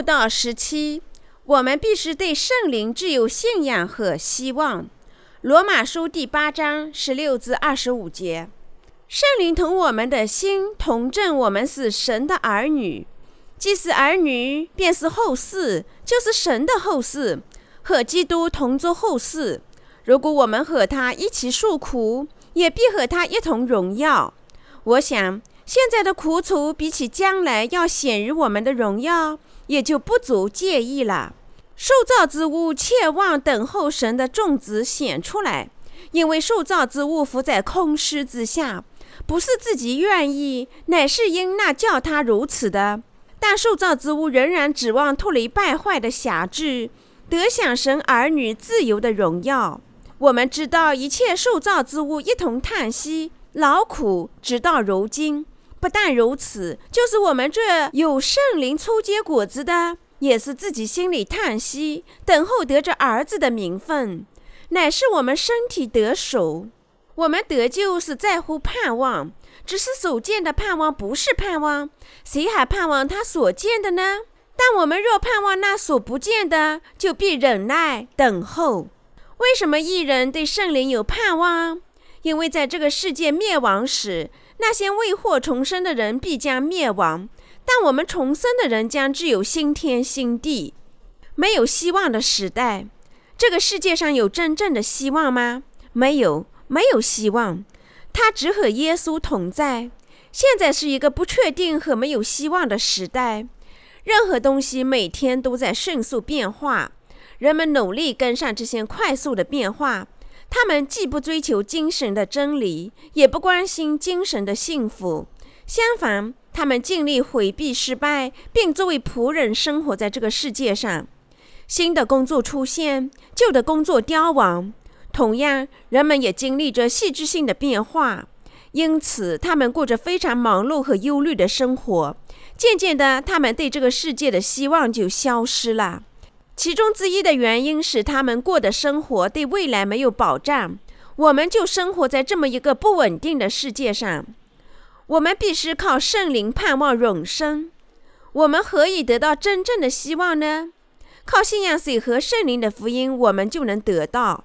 悟道时期，我们必须对圣灵具有信仰和希望。罗马书第八章十六至二十五节，圣灵同我们的心同证，我们是神的儿女。既是儿女，便是后嗣，就是神的后嗣，和基督同作后嗣。如果我们和他一起受苦，也必和他一同荣耀。我想，现在的苦楚比起将来要显于我们的荣耀，也就不足介意了。受造之物切望等候神的种子显出来，因为受造之物伏在空虚之下，不是自己愿意，乃是因那叫他如此的。但受造之物仍然指望脱离败坏的辖制，得享神儿女自由的荣耀。我们知道一切受造之物一同叹息劳苦，直到如今。不但如此，就是我们这有圣灵初结果子的。也是自己心里叹息，等候得着儿子的名分，乃是我们身体得手。我们得救是在乎盼望，只是所见的盼望不是盼望，谁还盼望他所见的呢？但我们若盼望那所不见的，就必忍耐等候。为什么一人对圣灵有盼望？因为在这个世界灭亡时，那些未获重生的人必将灭亡。但我们重生的人将具有新天新地，没有希望的时代。这个世界上有真正的希望吗？没有，没有希望。他只和耶稣同在。现在是一个不确定和没有希望的时代。任何东西每天都在迅速变化，人们努力跟上这些快速的变化。他们既不追求精神的真理，也不关心精神的幸福。相反。他们尽力回避失败，并作为仆人生活在这个世界上。新的工作出现，旧的工作凋亡。同样，人们也经历着戏剧性的变化，因此他们过着非常忙碌和忧虑的生活。渐渐的，他们对这个世界的希望就消失了。其中之一的原因是他们过的生活对未来没有保障。我们就生活在这么一个不稳定的世界上。我们必须靠圣灵盼望永生。我们何以得到真正的希望呢？靠信仰水和圣灵的福音，我们就能得到。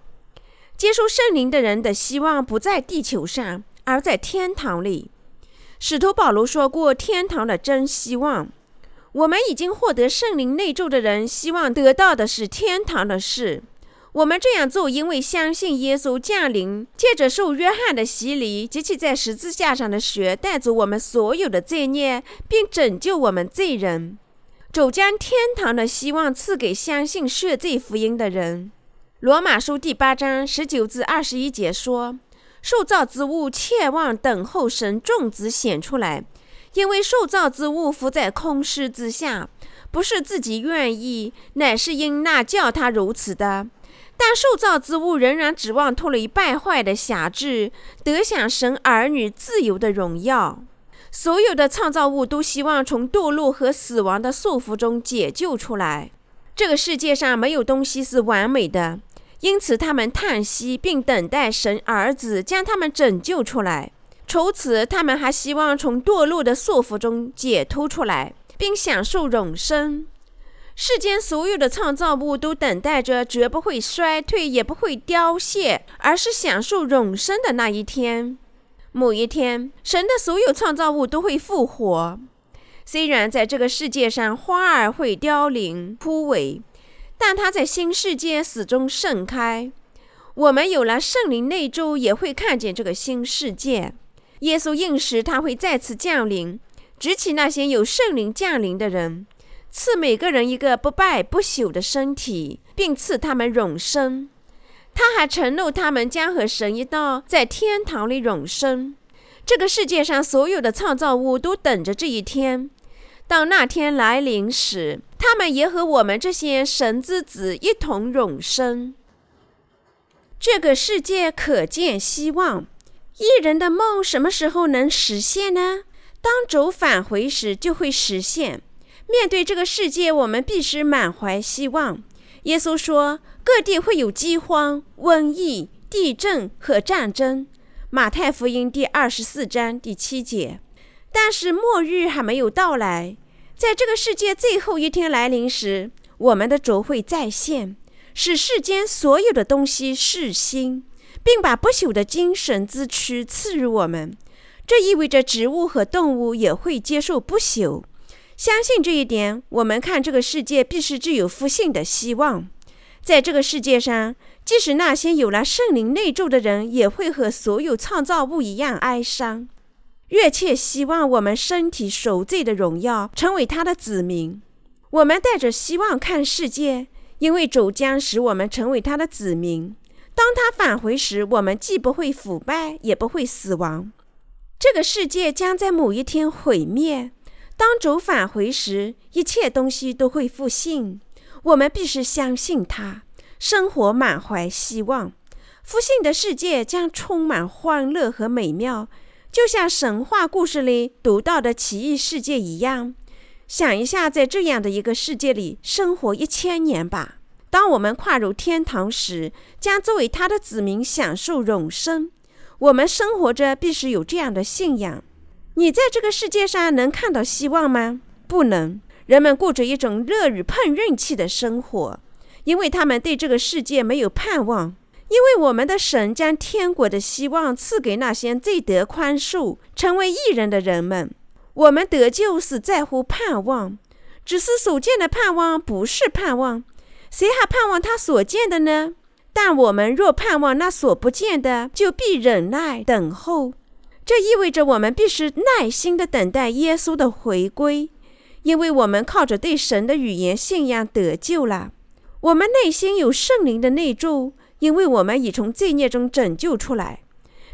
接受圣灵的人的希望不在地球上，而在天堂里。使徒保罗说过：“天堂的真希望。”我们已经获得圣灵内住的人，希望得到的是天堂的事。我们这样做，因为相信耶稣降临，借着受约翰的洗礼及其在十字架上的血，带走我们所有的罪孽，并拯救我们罪人。主将天堂的希望赐给相信血罪福音的人。罗马书第八章十九至二十一节说：“受造之物切望等候神种子显出来，因为受造之物伏在空虚之下，不是自己愿意，乃是因那叫他如此的。”但受造之物仍然指望脱离败坏的辖制，得享神儿女自由的荣耀。所有的创造物都希望从堕落和死亡的束缚中解救出来。这个世界上没有东西是完美的，因此他们叹息并等待神儿子将他们拯救出来。除此，他们还希望从堕落的束缚中解脱出来，并享受永生。世间所有的创造物都等待着，绝不会衰退，也不会凋谢，而是享受永生的那一天。某一天，神的所有创造物都会复活。虽然在这个世界上花儿会凋零枯萎，但它在新世界始终盛开。我们有了圣灵内住，也会看见这个新世界。耶稣应时，他会再次降临，举起那些有圣灵降临的人。赐每个人一个不败不朽的身体，并赐他们永生。他还承诺他们将和神一道在天堂里永生。这个世界上所有的创造物都等着这一天。当那天来临时，他们也和我们这些神之子一同永生。这个世界可见希望。一人的梦什么时候能实现呢？当主返回时就会实现。面对这个世界，我们必须满怀希望。耶稣说：“各地会有饥荒、瘟疫、地震和战争。”马太福音第二十四章第七节。但是末日还没有到来，在这个世界最后一天来临时，我们的主会再现，使世间所有的东西是新，并把不朽的精神之躯赐予我们。这意味着植物和动物也会接受不朽。相信这一点，我们看这个世界必是具有复兴的希望。在这个世界上，即使那些有了圣灵内住的人，也会和所有创造物一样哀伤。越切希望我们身体受罪的荣耀成为他的子民。我们带着希望看世界，因为主将使我们成为他的子民。当他返回时，我们既不会腐败，也不会死亡。这个世界将在某一天毁灭。当主返回时，一切东西都会复兴。我们必须相信他，生活满怀希望。复兴的世界将充满欢乐和美妙，就像神话故事里读到的奇异世界一样。想一下，在这样的一个世界里生活一千年吧。当我们跨入天堂时，将作为他的子民享受永生。我们生活着，必须有这样的信仰。你在这个世界上能看到希望吗？不能。人们过着一种乐于碰运气的生活，因为他们对这个世界没有盼望。因为我们的神将天国的希望赐给那些最得宽恕、成为艺人的人们。我们得救是在乎盼望，只是所见的盼望不是盼望。谁还盼望他所见的呢？但我们若盼望那所不见的，就必忍耐等候。这意味着我们必须耐心地等待耶稣的回归，因为我们靠着对神的语言信仰得救了。我们内心有圣灵的内住，因为我们已从罪孽中拯救出来。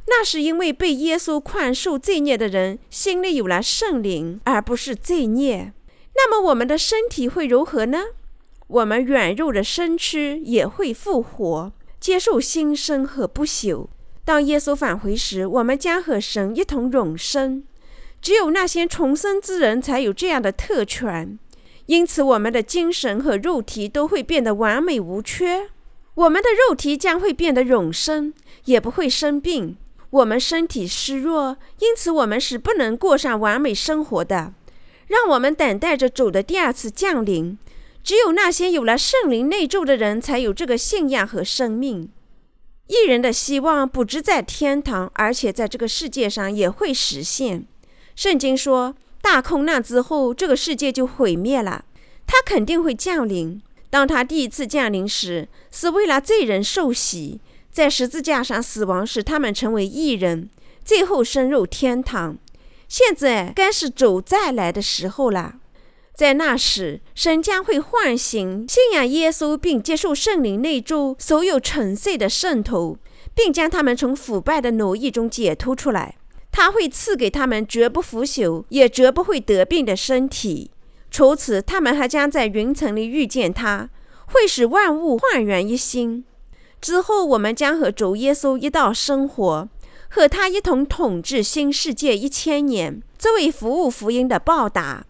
那是因为被耶稣宽恕罪孽的人心里有了圣灵，而不是罪孽。那么我们的身体会如何呢？我们软弱的身躯也会复活，接受新生和不朽。当耶稣返回时，我们将和神一同永生。只有那些重生之人才有这样的特权。因此，我们的精神和肉体都会变得完美无缺。我们的肉体将会变得永生，也不会生病。我们身体虚弱，因此我们是不能过上完美生活的。让我们等待着主的第二次降临。只有那些有了圣灵内住的人才有这个信仰和生命。一人的希望不只在天堂，而且在这个世界上也会实现。圣经说，大空难之后，这个世界就毁灭了。他肯定会降临。当他第一次降临时，是为了罪人受洗，在十字架上死亡，使他们成为义人，最后升入天堂。现在该是主再来的时候了。在那时，神将会唤醒信仰耶稣并接受圣灵内住所有沉睡的圣徒，并将他们从腐败的奴役中解脱出来。他会赐给他们绝不腐朽、也绝不会得病的身体。除此，他们还将在云层里遇见他，会使万物焕然一新。之后，我们将和主耶稣一道生活，和他一同统治新世界一千年，作为服务福音的报答。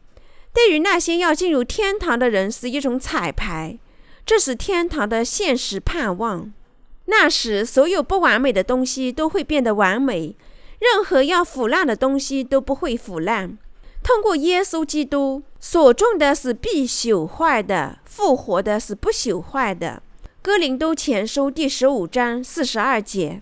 对于那些要进入天堂的人，是一种彩排，这是天堂的现实盼望。那时，所有不完美的东西都会变得完美，任何要腐烂的东西都不会腐烂。通过耶稣基督所种的是必朽坏的，复活的是不朽坏的。哥林多前书第十五章四十二节，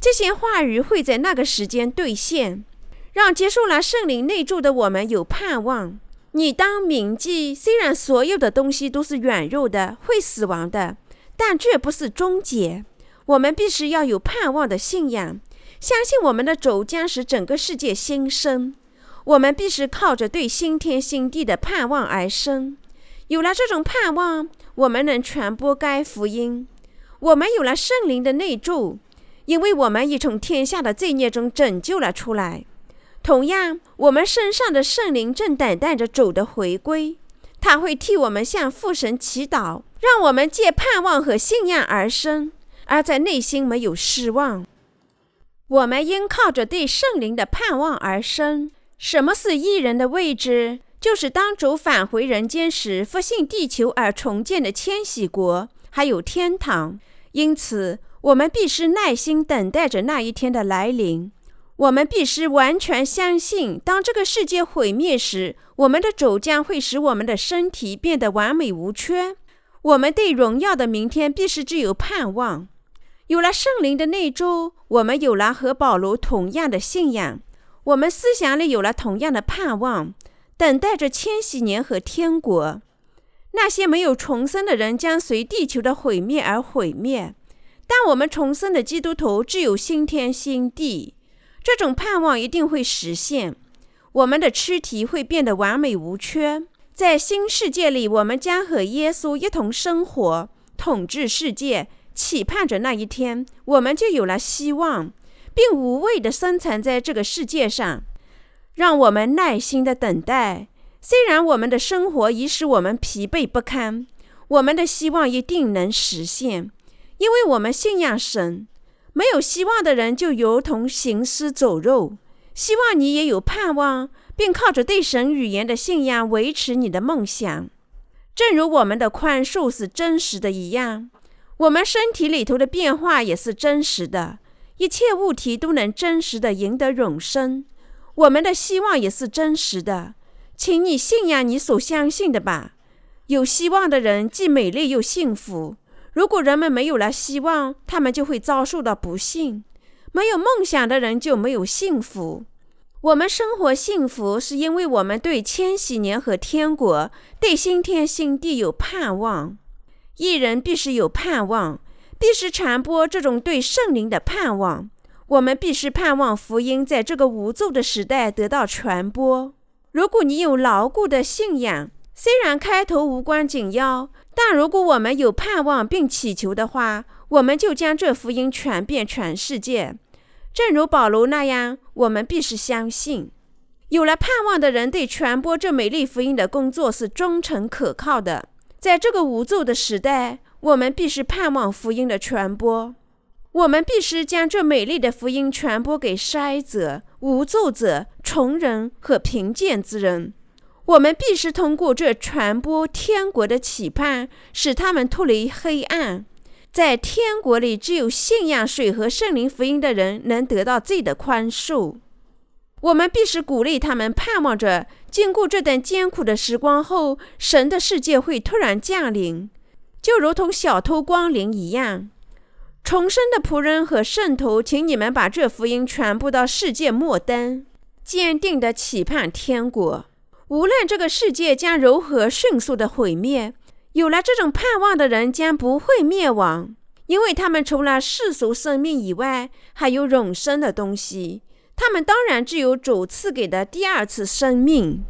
这些话语会在那个时间兑现，让接受了圣灵内住的我们有盼望。你当铭记，虽然所有的东西都是软弱的，会死亡的，但这不是终结。我们必须要有盼望的信仰，相信我们的主将使整个世界新生。我们必须靠着对新天新地的盼望而生。有了这种盼望，我们能传播该福音。我们有了圣灵的内助，因为我们已从天下的罪孽中拯救了出来。同样，我们身上的圣灵正等待着主的回归，他会替我们向父神祈祷，让我们借盼望和信仰而生，而在内心没有失望。我们应靠着对圣灵的盼望而生。什么是异人的位置？就是当主返回人间时，复兴地球而重建的千禧国，还有天堂。因此，我们必须耐心等待着那一天的来临。我们必须完全相信，当这个世界毁灭时，我们的主将会使我们的身体变得完美无缺。我们对荣耀的明天必须具有盼望。有了圣灵的内住，我们有了和保罗同样的信仰，我们思想里有了同样的盼望，等待着千禧年和天国。那些没有重生的人将随地球的毁灭而毁灭，但我们重生的基督徒只有新天新地。这种盼望一定会实现，我们的躯体会变得完美无缺。在新世界里，我们将和耶稣一同生活，统治世界。期盼着那一天，我们就有了希望，并无畏地生存在这个世界上。让我们耐心地等待。虽然我们的生活已使我们疲惫不堪，我们的希望一定能实现，因为我们信仰神。没有希望的人就如同行尸走肉。希望你也有盼望，并靠着对神语言的信仰维持你的梦想。正如我们的宽恕是真实的一样，我们身体里头的变化也是真实的。一切物体都能真实的赢得永生。我们的希望也是真实的，请你信仰你所相信的吧。有希望的人既美丽又幸福。如果人们没有了希望，他们就会遭受到不幸。没有梦想的人就没有幸福。我们生活幸福，是因为我们对千禧年和天国、对新天新地有盼望。一人必须有盼望，必须传播这种对圣灵的盼望。我们必须盼望福音在这个无助的时代得到传播。如果你有牢固的信仰，虽然开头无关紧要。但如果我们有盼望并祈求的话，我们就将这福音传遍全世界。正如保罗那样，我们必须相信，有了盼望的人对传播这美丽福音的工作是忠诚可靠的。在这个无助的时代，我们必须盼望福音的传播。我们必须将这美丽的福音传播给筛者、无助者、穷人和贫贱之人。我们必须通过这传播天国的期盼，使他们脱离黑暗。在天国里，只有信仰水和圣灵福音的人能得到罪的宽恕。我们必须鼓励他们，盼望着经过这段艰苦的时光后，神的世界会突然降临，就如同小偷光临一样。重生的仆人和圣徒，请你们把这福音传播到世界末端，坚定地期盼天国。无论这个世界将如何迅速的毁灭，有了这种盼望的人将不会灭亡，因为他们除了世俗生命以外，还有永生的东西。他们当然具有主赐给的第二次生命。